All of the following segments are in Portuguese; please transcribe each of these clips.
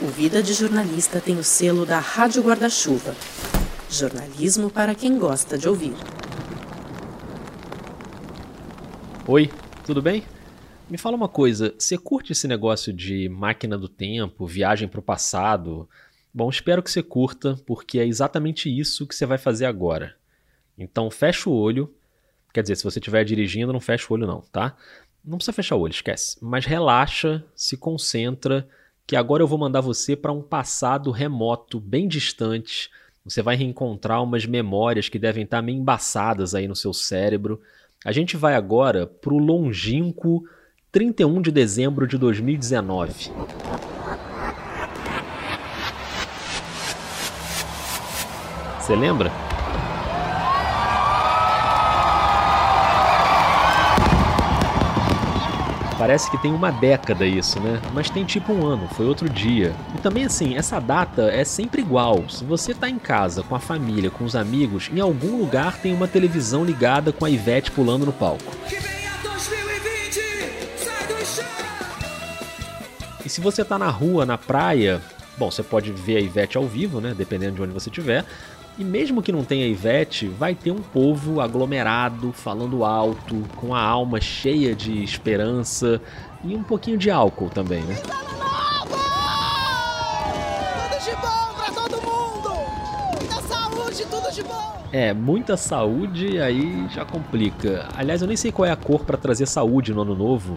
O Vida de Jornalista tem o selo da Rádio Guarda-Chuva. Jornalismo para quem gosta de ouvir. Oi, tudo bem? Me fala uma coisa, você curte esse negócio de máquina do tempo, viagem para o passado? Bom, espero que você curta, porque é exatamente isso que você vai fazer agora. Então fecha o olho. Quer dizer, se você estiver dirigindo, não fecha o olho não, tá? Não precisa fechar o olho, esquece. Mas relaxa, se concentra que agora eu vou mandar você para um passado remoto, bem distante. Você vai reencontrar umas memórias que devem estar meio embaçadas aí no seu cérebro. A gente vai agora para o longínquo 31 de dezembro de 2019. Você lembra? Parece que tem uma década isso, né? Mas tem tipo um ano, foi outro dia. E também assim, essa data é sempre igual. Se você tá em casa, com a família, com os amigos, em algum lugar tem uma televisão ligada com a Ivete pulando no palco. E se você tá na rua, na praia, bom, você pode ver a Ivete ao vivo, né? Dependendo de onde você estiver. E mesmo que não tenha Ivete, vai ter um povo aglomerado, falando alto, com a alma cheia de esperança e um pouquinho de álcool também, né? Tudo de bom pra todo mundo! Muita saúde, tudo de bom! É, muita saúde aí já complica. Aliás, eu nem sei qual é a cor para trazer saúde no ano novo.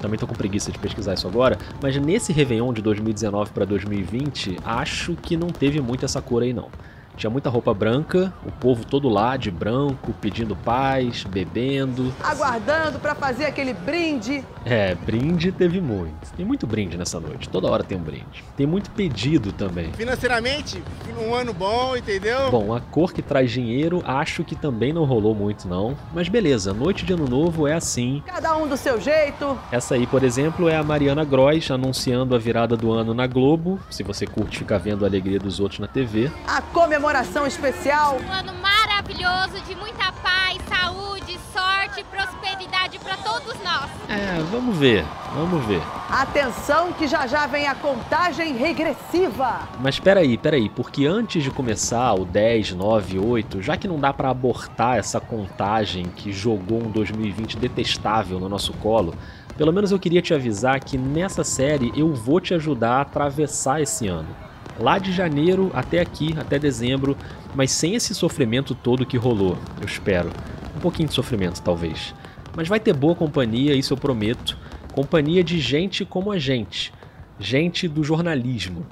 Também tô com preguiça de pesquisar isso agora, mas nesse Réveillon de 2019 para 2020, acho que não teve muito essa cor aí não. Tinha muita roupa branca, o povo todo lá de branco, pedindo paz, bebendo. Aguardando para fazer aquele brinde. É, brinde teve muito. Tem muito brinde nessa noite. Toda hora tem um brinde. Tem muito pedido também. Financeiramente, um ano bom, entendeu? Bom, a cor que traz dinheiro, acho que também não rolou muito não. Mas beleza, noite de ano novo é assim. Cada um do seu jeito. Essa aí, por exemplo, é a Mariana Gross anunciando a virada do ano na Globo. Se você curte ficar vendo a alegria dos outros na TV. A comemoração comemoração especial. Um ano maravilhoso de muita paz, saúde, sorte e prosperidade para todos nós. É, vamos ver, vamos ver. Atenção que já já vem a contagem regressiva. Mas espera aí, espera aí, porque antes de começar o 10, 9, 8, já que não dá para abortar essa contagem que jogou um 2020 detestável no nosso colo, pelo menos eu queria te avisar que nessa série eu vou te ajudar a atravessar esse ano lá de janeiro até aqui, até dezembro, mas sem esse sofrimento todo que rolou, eu espero. Um pouquinho de sofrimento, talvez. Mas vai ter boa companhia, isso eu prometo. Companhia de gente como a gente. Gente do jornalismo.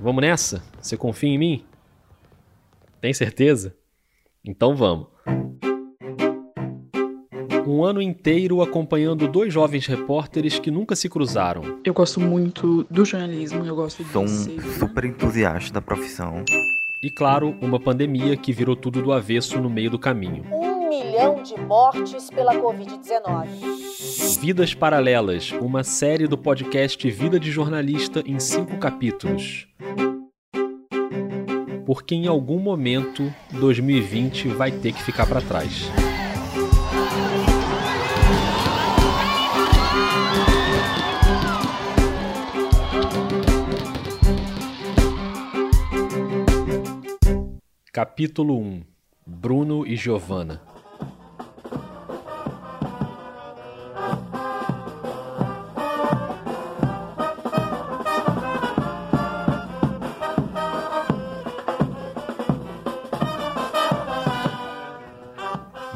Vamos nessa? Você confia em mim? Tem certeza? Então vamos um ano inteiro acompanhando dois jovens repórteres que nunca se cruzaram. Eu gosto muito do jornalismo, eu gosto de Sou um ser... super entusiasta da profissão. E claro, uma pandemia que virou tudo do avesso no meio do caminho. Um milhão de mortes pela Covid-19. Vidas Paralelas, uma série do podcast Vida de Jornalista em cinco capítulos. Porque em algum momento 2020 vai ter que ficar para trás. Capítulo 1 Bruno e Giovanna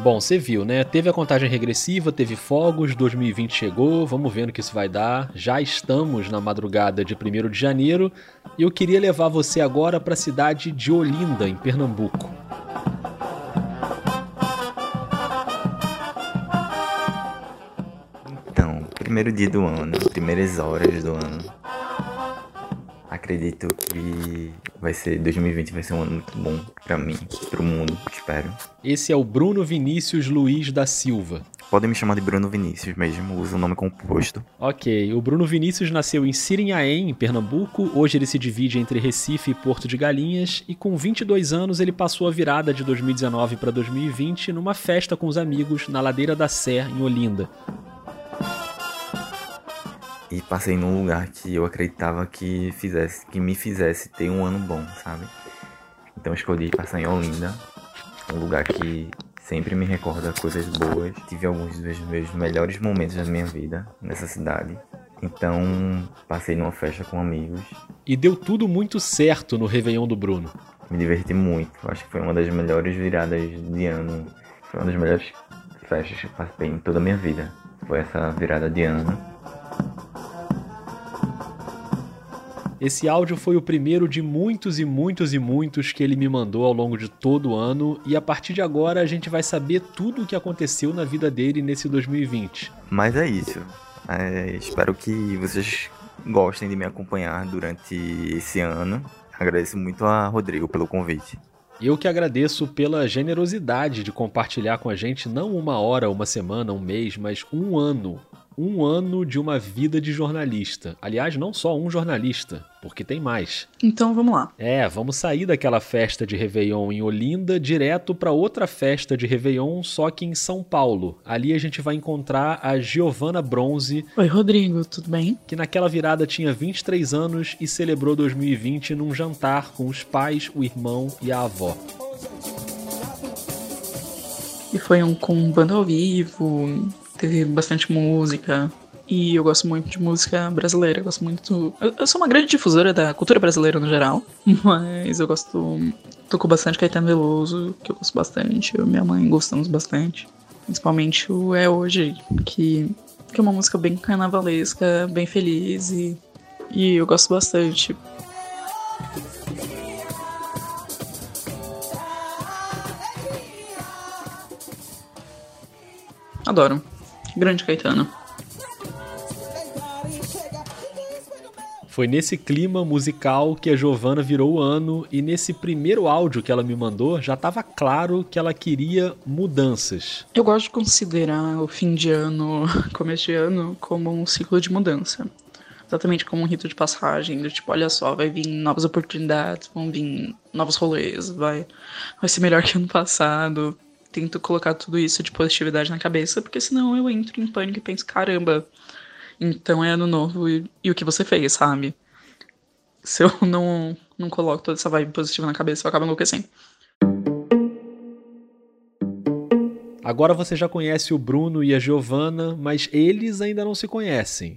Bom, você viu, né? Teve a contagem regressiva, teve fogos, 2020 chegou, vamos ver no que isso vai dar. Já estamos na madrugada de 1 de janeiro e eu queria levar você agora para a cidade de Olinda, em Pernambuco. Então, primeiro dia do ano, primeiras horas do ano. Acredito que vai ser 2020 vai ser um ano muito bom para mim, para o mundo, espero. Esse é o Bruno Vinícius Luiz da Silva. Podem me chamar de Bruno Vinícius mesmo, uso o nome composto. Ok, o Bruno Vinícius nasceu em Sirinhaém, em Pernambuco. Hoje ele se divide entre Recife e Porto de Galinhas. E com 22 anos ele passou a virada de 2019 para 2020 numa festa com os amigos na Ladeira da Sé, em Olinda. E passei num lugar que eu acreditava que fizesse, que me fizesse ter um ano bom, sabe? Então escolhi passar em Olinda, um lugar que sempre me recorda coisas boas. Tive alguns dos meus melhores momentos da minha vida nessa cidade. Então, passei numa festa com amigos. E deu tudo muito certo no Réveillon do Bruno. Me diverti muito. Acho que foi uma das melhores viradas de ano. Foi uma das melhores festas que eu passei em toda a minha vida. Foi essa virada de ano. Esse áudio foi o primeiro de muitos e muitos e muitos que ele me mandou ao longo de todo o ano, e a partir de agora a gente vai saber tudo o que aconteceu na vida dele nesse 2020. Mas é isso. É, espero que vocês gostem de me acompanhar durante esse ano. Agradeço muito a Rodrigo pelo convite. Eu que agradeço pela generosidade de compartilhar com a gente não uma hora, uma semana, um mês, mas um ano um ano de uma vida de jornalista. Aliás, não só um jornalista, porque tem mais. Então vamos lá. É, vamos sair daquela festa de Réveillon em Olinda direto para outra festa de Réveillon, só que em São Paulo. Ali a gente vai encontrar a Giovana Bronze. Oi, Rodrigo, tudo bem? Que naquela virada tinha 23 anos e celebrou 2020 num jantar com os pais, o irmão e a avó. E foi um com banda ao vivo, teve bastante música. E eu gosto muito de música brasileira, eu gosto muito. Eu, eu, sou uma grande difusora da cultura brasileira no geral, mas eu gosto. Tocou bastante Caetano Veloso, que eu gosto bastante, eu e minha mãe gostamos bastante. Principalmente o É Hoje, que, que é uma música bem carnavalesca, bem feliz e, e eu gosto bastante. Adoro. Grande Caetano. Foi nesse clima musical que a Giovana virou o ano e nesse primeiro áudio que ela me mandou já estava claro que ela queria mudanças. Eu gosto de considerar o fim de ano, começo de ano, como um ciclo de mudança. Exatamente como um rito de passagem, do tipo, olha só, vai vir novas oportunidades, vão vir novos rolês, vai, vai ser melhor que ano passado, tento colocar tudo isso de positividade na cabeça, porque senão eu entro em pânico e penso, caramba, então é ano novo e, e o que você fez, sabe? Se eu não, não coloco toda essa vibe positiva na cabeça, eu acabo enlouquecendo. Agora você já conhece o Bruno e a Giovana, mas eles ainda não se conhecem.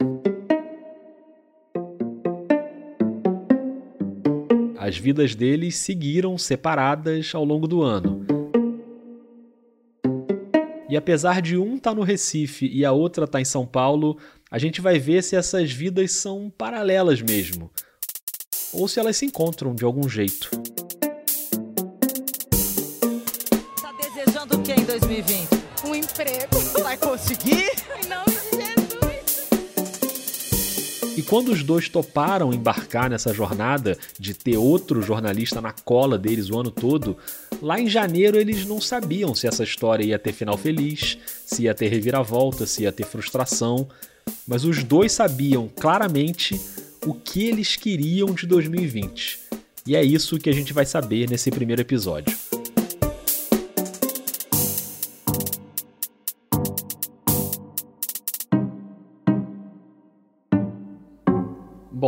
As vidas deles seguiram separadas ao longo do ano. E apesar de um estar tá no Recife e a outra estar tá em São Paulo, a gente vai ver se essas vidas são paralelas mesmo. Ou se elas se encontram de algum jeito. Tá desejando o que em 2020? Um emprego. Vai conseguir? Não, e quando os dois toparam embarcar nessa jornada de ter outro jornalista na cola deles o ano todo, lá em janeiro eles não sabiam se essa história ia ter final feliz, se ia ter reviravolta, se ia ter frustração, mas os dois sabiam claramente o que eles queriam de 2020. E é isso que a gente vai saber nesse primeiro episódio.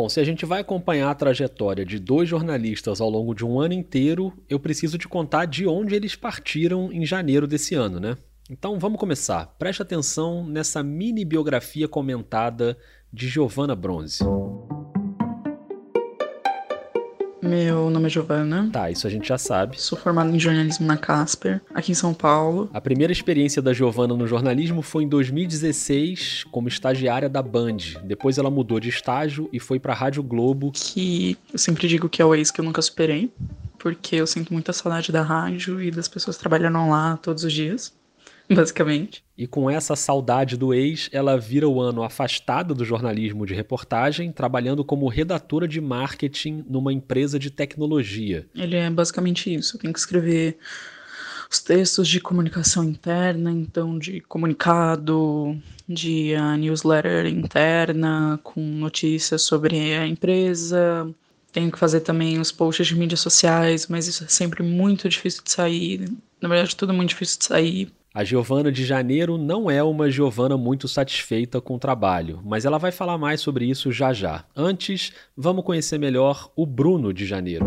Bom, se a gente vai acompanhar a trajetória de dois jornalistas ao longo de um ano inteiro, eu preciso te contar de onde eles partiram em janeiro desse ano, né? Então vamos começar. Preste atenção nessa mini biografia comentada de Giovanna Bronze. Meu nome é Giovana. Tá, isso a gente já sabe. Sou formada em jornalismo na Casper, aqui em São Paulo. A primeira experiência da Giovana no jornalismo foi em 2016, como estagiária da Band. Depois ela mudou de estágio e foi pra Rádio Globo. Que eu sempre digo que é o ex que eu nunca superei, porque eu sinto muita saudade da rádio e das pessoas trabalhando lá todos os dias. basicamente. E com essa saudade do ex, ela vira o ano afastada do jornalismo de reportagem, trabalhando como redatora de marketing numa empresa de tecnologia. Ele é basicamente isso. Tem que escrever os textos de comunicação interna, então de comunicado, de uh, newsletter interna, com notícias sobre a empresa. Tenho que fazer também os posts de mídias sociais, mas isso é sempre muito difícil de sair. Na verdade, tudo é muito difícil de sair A Giovana de Janeiro não é uma Giovana muito satisfeita com o trabalho, mas ela vai falar mais sobre isso já já. Antes, vamos conhecer melhor o Bruno de Janeiro.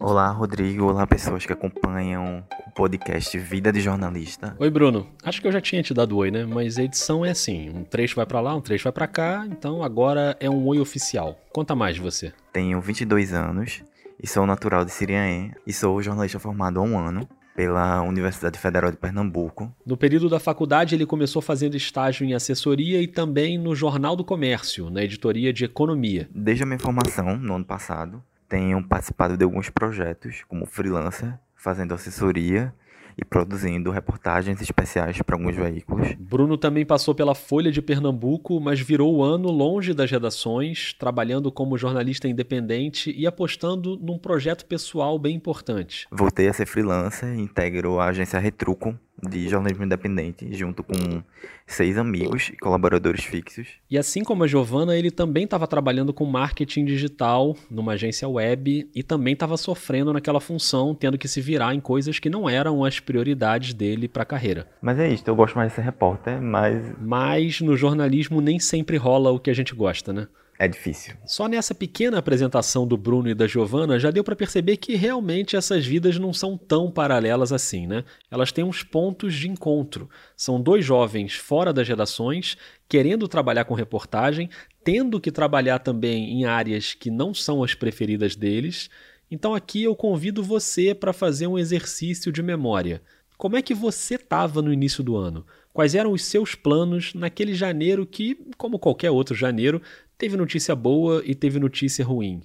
Olá, Rodrigo. Olá, pessoas que acompanham o podcast Vida de Jornalista. Oi, Bruno. Acho que eu já tinha te dado oi, né? Mas a edição é assim: um trecho vai para lá, um trecho vai para cá, então agora é um oi oficial. Conta mais de você. Tenho 22 anos e sou natural de Siriaém e sou jornalista formado há um ano pela Universidade Federal de Pernambuco. No período da faculdade, ele começou fazendo estágio em assessoria e também no Jornal do Comércio, na editoria de economia. Desde a minha formação, no ano passado, tenho participado de alguns projetos como freelancer, fazendo assessoria e produzindo reportagens especiais para alguns veículos. Bruno também passou pela Folha de Pernambuco, mas virou o ano longe das redações, trabalhando como jornalista independente e apostando num projeto pessoal bem importante. Voltei a ser freelancer e integro a agência Retruco, de jornalismo independente, junto com seis amigos e colaboradores fixos. E assim como a Giovana, ele também estava trabalhando com marketing digital numa agência web e também estava sofrendo naquela função, tendo que se virar em coisas que não eram as prioridades dele para a carreira. Mas é isso, eu gosto mais de ser repórter, mas. Mas no jornalismo nem sempre rola o que a gente gosta, né? É difícil. Só nessa pequena apresentação do Bruno e da Giovana já deu para perceber que realmente essas vidas não são tão paralelas assim, né? Elas têm uns pontos de encontro. São dois jovens fora das redações, querendo trabalhar com reportagem, tendo que trabalhar também em áreas que não são as preferidas deles. Então aqui eu convido você para fazer um exercício de memória. Como é que você estava no início do ano? Quais eram os seus planos naquele janeiro que, como qualquer outro janeiro, Teve notícia boa e teve notícia ruim.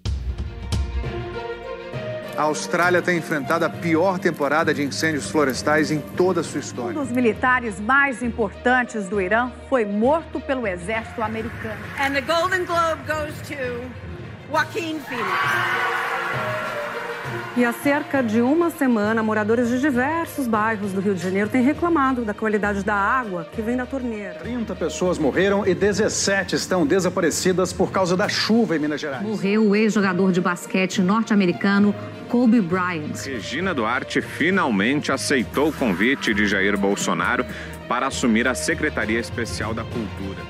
A Austrália tem enfrentado a pior temporada de incêndios florestais em toda a sua história. Um dos militares mais importantes do Irã foi morto pelo exército americano. And the Golden Globe goes to Joaquin Phoenix. E há cerca de uma semana, moradores de diversos bairros do Rio de Janeiro têm reclamado da qualidade da água que vem da torneira. 30 pessoas morreram e 17 estão desaparecidas por causa da chuva em Minas Gerais. Morreu o ex-jogador de basquete norte-americano Kobe Bryant. Regina Duarte finalmente aceitou o convite de Jair Bolsonaro para assumir a Secretaria Especial da Cultura.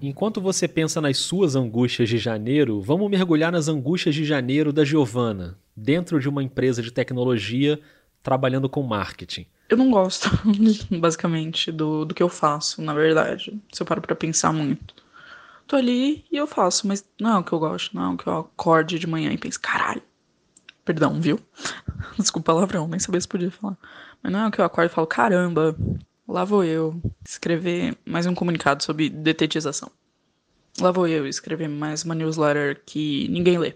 Enquanto você pensa nas suas angústias de janeiro, vamos mergulhar nas angústias de janeiro da Giovana, dentro de uma empresa de tecnologia trabalhando com marketing. Eu não gosto, basicamente, do, do que eu faço, na verdade. Se eu paro pra pensar muito. Tô ali e eu faço, mas não é o que eu gosto, não é o que eu acorde de manhã e penso, caralho. Perdão, viu? Desculpa palavrão, nem sabia se podia falar. Mas não é o que eu acordo e falo, caramba, Lá vou eu escrever mais um comunicado sobre detetização. Lá vou eu escrever mais uma newsletter que ninguém lê.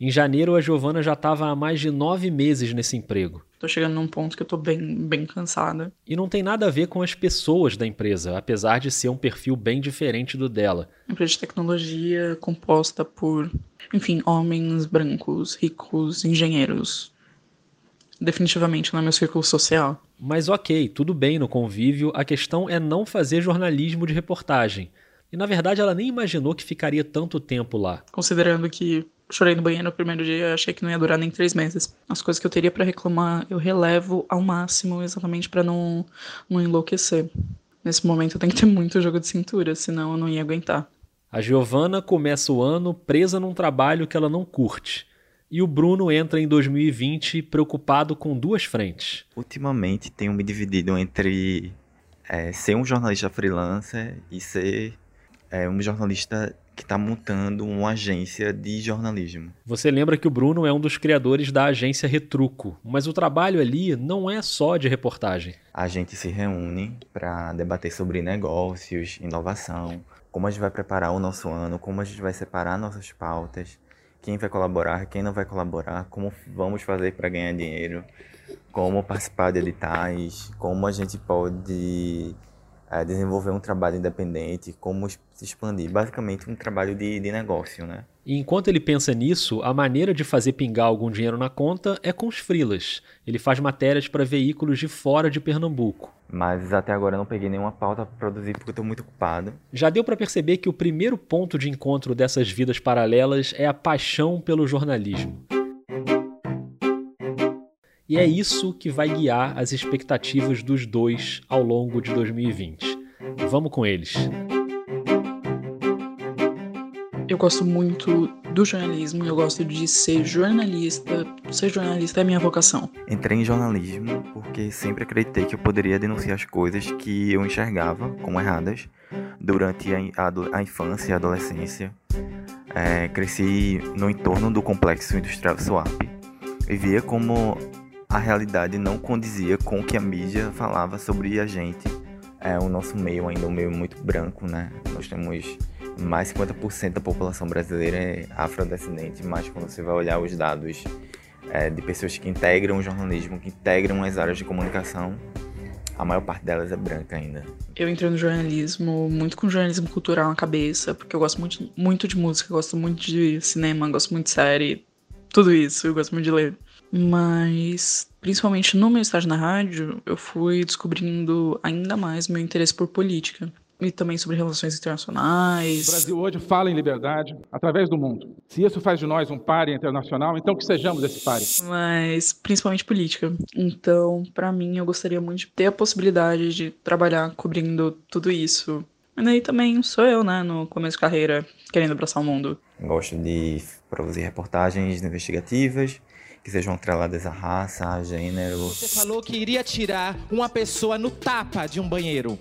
Em janeiro, a Giovana já estava há mais de nove meses nesse emprego. Tô chegando num ponto que eu tô bem, bem cansada. E não tem nada a ver com as pessoas da empresa, apesar de ser um perfil bem diferente do dela. Empresa de tecnologia composta por, enfim, homens brancos, ricos, engenheiros. Definitivamente não é meu círculo social. Mas ok, tudo bem no convívio, a questão é não fazer jornalismo de reportagem. E na verdade ela nem imaginou que ficaria tanto tempo lá. Considerando que chorei no banheiro no primeiro dia, achei que não ia durar nem três meses. As coisas que eu teria para reclamar, eu relevo ao máximo, exatamente para não, não enlouquecer. Nesse momento eu tenho que ter muito jogo de cintura, senão eu não ia aguentar. A Giovana começa o ano presa num trabalho que ela não curte. E o Bruno entra em 2020 preocupado com duas frentes. Ultimamente tenho me dividido entre é, ser um jornalista freelancer e ser é, um jornalista que está montando uma agência de jornalismo. Você lembra que o Bruno é um dos criadores da agência Retruco, mas o trabalho ali não é só de reportagem. A gente se reúne para debater sobre negócios, inovação, como a gente vai preparar o nosso ano, como a gente vai separar nossas pautas quem vai colaborar, quem não vai colaborar, como vamos fazer para ganhar dinheiro, como participar de editais, como a gente pode é, desenvolver um trabalho independente, como se expandir. Basicamente, um trabalho de, de negócio, né? E enquanto ele pensa nisso, a maneira de fazer pingar algum dinheiro na conta é com os frilas. Ele faz matérias para veículos de fora de Pernambuco. Mas até agora eu não peguei nenhuma pauta para produzir porque eu estou muito ocupado. Já deu para perceber que o primeiro ponto de encontro dessas vidas paralelas é a paixão pelo jornalismo. E é isso que vai guiar as expectativas dos dois ao longo de 2020. Vamos com eles. Eu gosto muito do jornalismo, eu gosto de ser jornalista. Ser jornalista é minha vocação. Entrei em jornalismo porque sempre acreditei que eu poderia denunciar as coisas que eu enxergava como erradas durante a, a, infância e a adolescência. É, cresci no entorno do complexo industrial Swap e via como a realidade não condizia com o que a mídia falava sobre a gente. É, o nosso meio ainda é um meio muito branco, né? Nós temos mais 50% da população brasileira é afrodescendente, mas quando você vai olhar os dados é, de pessoas que integram o jornalismo, que integram as áreas de comunicação, a maior parte delas é branca ainda. Eu entrei no jornalismo muito com jornalismo cultural na cabeça, porque eu gosto muito, muito de música, gosto muito de cinema, gosto muito de série, tudo isso, eu gosto muito de ler. Mas, principalmente no meu estágio na rádio, eu fui descobrindo ainda mais meu interesse por política e também sobre relações internacionais. O Brasil hoje fala em liberdade através do mundo. Se isso faz de nós um páreo internacional, então que sejamos esse páreo. Mas principalmente política. Então, para mim, eu gostaria muito de ter a possibilidade de trabalhar cobrindo tudo isso. E daí também sou eu, né, no começo de carreira, querendo abraçar o mundo. Gosto de produzir reportagens investigativas, que sejam atreladas à raça, a gênero. Você falou que iria tirar uma pessoa no tapa de um banheiro.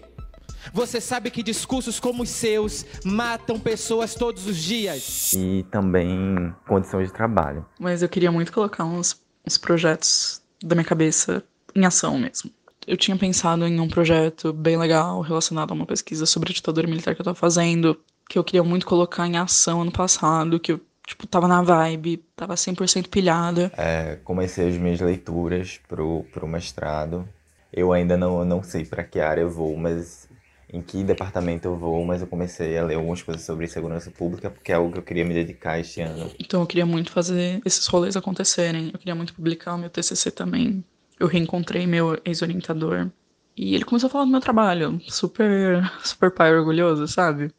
Você sabe que discursos como os seus matam pessoas todos os dias. E também condições de trabalho. Mas eu queria muito colocar uns, uns projetos da minha cabeça em ação mesmo. Eu tinha pensado em um projeto bem legal relacionado a uma pesquisa sobre a ditadura militar que eu tava fazendo, que eu queria muito colocar em ação ano passado, que eu tipo, tava na vibe, tava 100% pilhada. É, comecei as minhas leituras pro, pro mestrado. Eu ainda não, não sei para que área eu vou, mas em que departamento eu vou, mas eu comecei a ler algumas coisas sobre segurança pública, porque é algo que eu queria me dedicar este ano. Então eu queria muito fazer esses rolês acontecerem. Eu queria muito publicar o meu TCC também. Eu reencontrei meu ex-orientador e ele começou a falar do meu trabalho, super, super pai orgulhoso, sabe?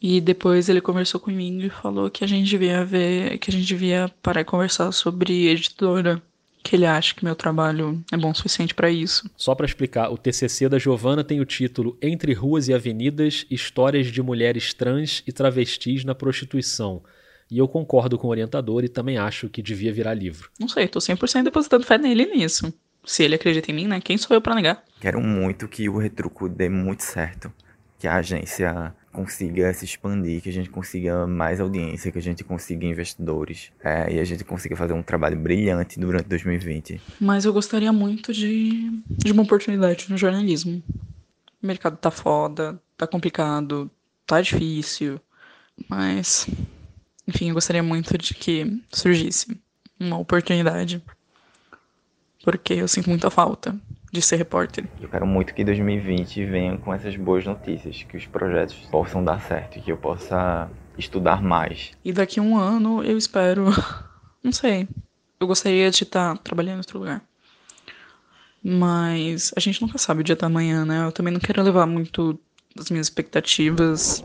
E depois ele conversou comigo e falou que a gente devia ver, que a gente devia parar e conversar sobre editora que ele acha que meu trabalho é bom o suficiente para isso. Só para explicar, o TCC da Giovana tem o título Entre Ruas e Avenidas: Histórias de Mulheres Trans e Travestis na Prostituição. E eu concordo com o orientador e também acho que devia virar livro. Não sei, tô 100% depositando fé nele nisso. Se ele acredita em mim, né? Quem sou eu para negar? Quero muito que o Retruco dê muito certo. Que a agência consiga se expandir, que a gente consiga mais audiência, que a gente consiga investidores é, e a gente consiga fazer um trabalho brilhante durante 2020. Mas eu gostaria muito de, de uma oportunidade no jornalismo. O mercado tá foda, tá complicado, tá difícil, mas enfim, eu gostaria muito de que surgisse uma oportunidade, porque eu sinto muita falta de ser repórter. Eu quero muito que 2020 venha com essas boas notícias, que os projetos possam dar certo, que eu possa estudar mais. E daqui a um ano eu espero, não sei, eu gostaria de estar trabalhando em outro lugar. Mas a gente nunca sabe o dia da manhã, né? Eu também não quero levar muito das minhas expectativas.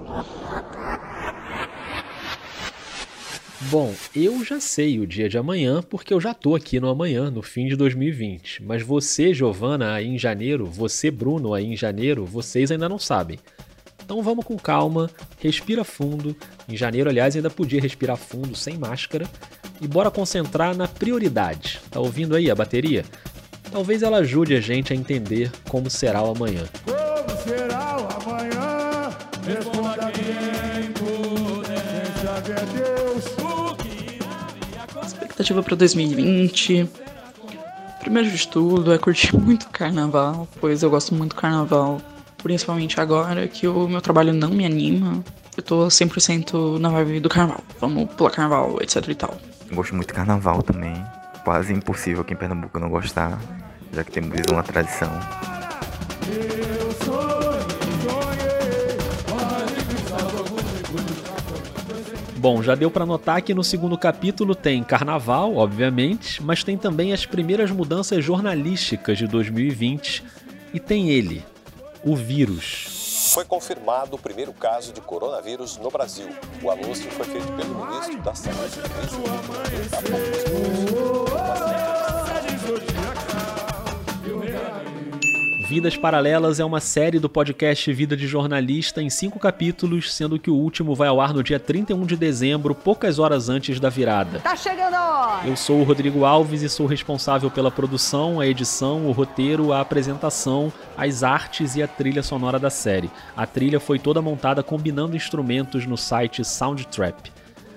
Bom, eu já sei o dia de amanhã porque eu já tô aqui no amanhã, no fim de 2020. Mas você, Giovana, aí em janeiro, você, Bruno, aí em janeiro, vocês ainda não sabem. Então vamos com calma, respira fundo. Em janeiro, aliás, ainda podia respirar fundo sem máscara. E bora concentrar na prioridade. Tá ouvindo aí a bateria? Talvez ela ajude a gente a entender como será o amanhã. Como será o amanhã? Expectativa para 2020. Primeiro de tudo é curtir muito carnaval, pois eu gosto muito do carnaval. Principalmente agora que o meu trabalho não me anima. Eu tô 100% na vibe do carnaval. Vamos pular carnaval, etc e tal. Eu gosto muito do carnaval também. Quase impossível aqui em Pernambuco não gostar, já que temos uma tradição. Bom, já deu para notar que no segundo capítulo tem carnaval, obviamente, mas tem também as primeiras mudanças jornalísticas de 2020 e tem ele, o vírus. Foi confirmado o primeiro caso de coronavírus no Brasil. O anúncio foi feito pelo ministro da Saúde, Vidas Paralelas é uma série do podcast Vida de Jornalista em cinco capítulos, sendo que o último vai ao ar no dia 31 de dezembro, poucas horas antes da virada. Tá chegando a hora! Eu sou o Rodrigo Alves e sou responsável pela produção, a edição, o roteiro, a apresentação, as artes e a trilha sonora da série. A trilha foi toda montada combinando instrumentos no site Soundtrap.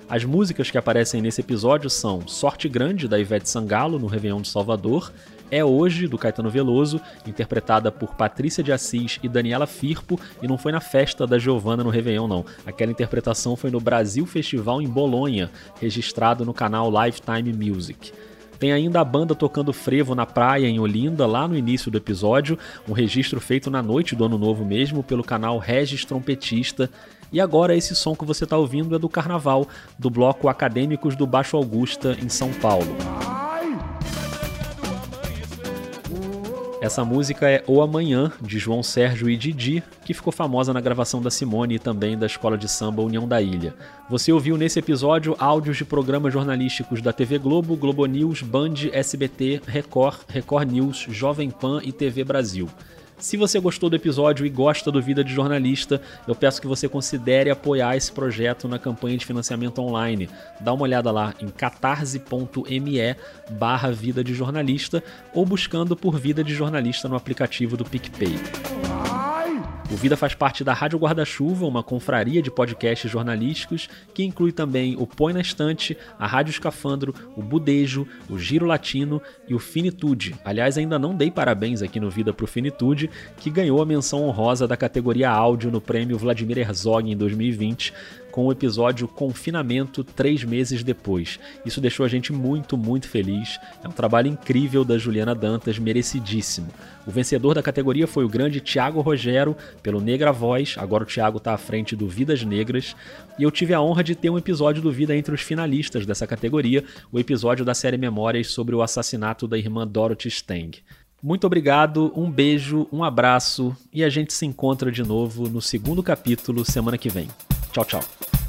As músicas que aparecem nesse episódio são Sorte Grande, da Ivete Sangalo, no Réveillon de Salvador, É Hoje, do Caetano Veloso, interpretada por Patrícia de Assis e Daniela Firpo, e não foi na festa da Giovanna no Réveillon, não. Aquela interpretação foi no Brasil Festival em Bolonha, registrado no canal Lifetime Music. Tem ainda a banda tocando frevo na praia em Olinda, lá no início do episódio, um registro feito na noite do Ano Novo mesmo, pelo canal Regis Trompetista. E agora esse som que você está ouvindo é do Carnaval, do bloco Acadêmicos do Baixo Augusta, em São Paulo. Essa música é O Amanhã, de João Sérgio e Didi, que ficou famosa na gravação da Simone e também da Escola de Samba União da Ilha. Você ouviu nesse episódio áudios de programas jornalísticos da TV Globo, Globo News, Band, SBT, Record, Record News, Jovem Pan e TV Brasil. Se você gostou do episódio e gosta do Vida de Jornalista, eu peço que você considere apoiar esse projeto na campanha de financiamento online. Dá uma olhada lá em catarse.me barra Vida de Jornalista ou buscando por Vida de Jornalista no aplicativo do PicPay. O Vida faz parte da Rádio Guarda-Chuva, uma confraria de podcasts jornalísticos que inclui também o Põe na Estante, a Rádio Escafandro, o Budejo, o Giro Latino e o Finitude. Aliás, ainda não dei parabéns aqui no Vida pro Finitude, que ganhou a menção honrosa da categoria áudio no prêmio Vladimir Herzog em 2020 com o episódio Confinamento três meses depois. Isso deixou a gente muito, muito feliz. É um trabalho incrível da Juliana Dantas, merecidíssimo. O vencedor da categoria foi o grande Tiago Rogero, pelo Negra Voz. Agora o Tiago está à frente do Vidas Negras. E eu tive a honra de ter um episódio do Vida entre os finalistas dessa categoria, o episódio da série Memórias sobre o assassinato da irmã Dorothy Stang. Muito obrigado, um beijo, um abraço e a gente se encontra de novo no segundo capítulo semana que vem. Tchau, tchau.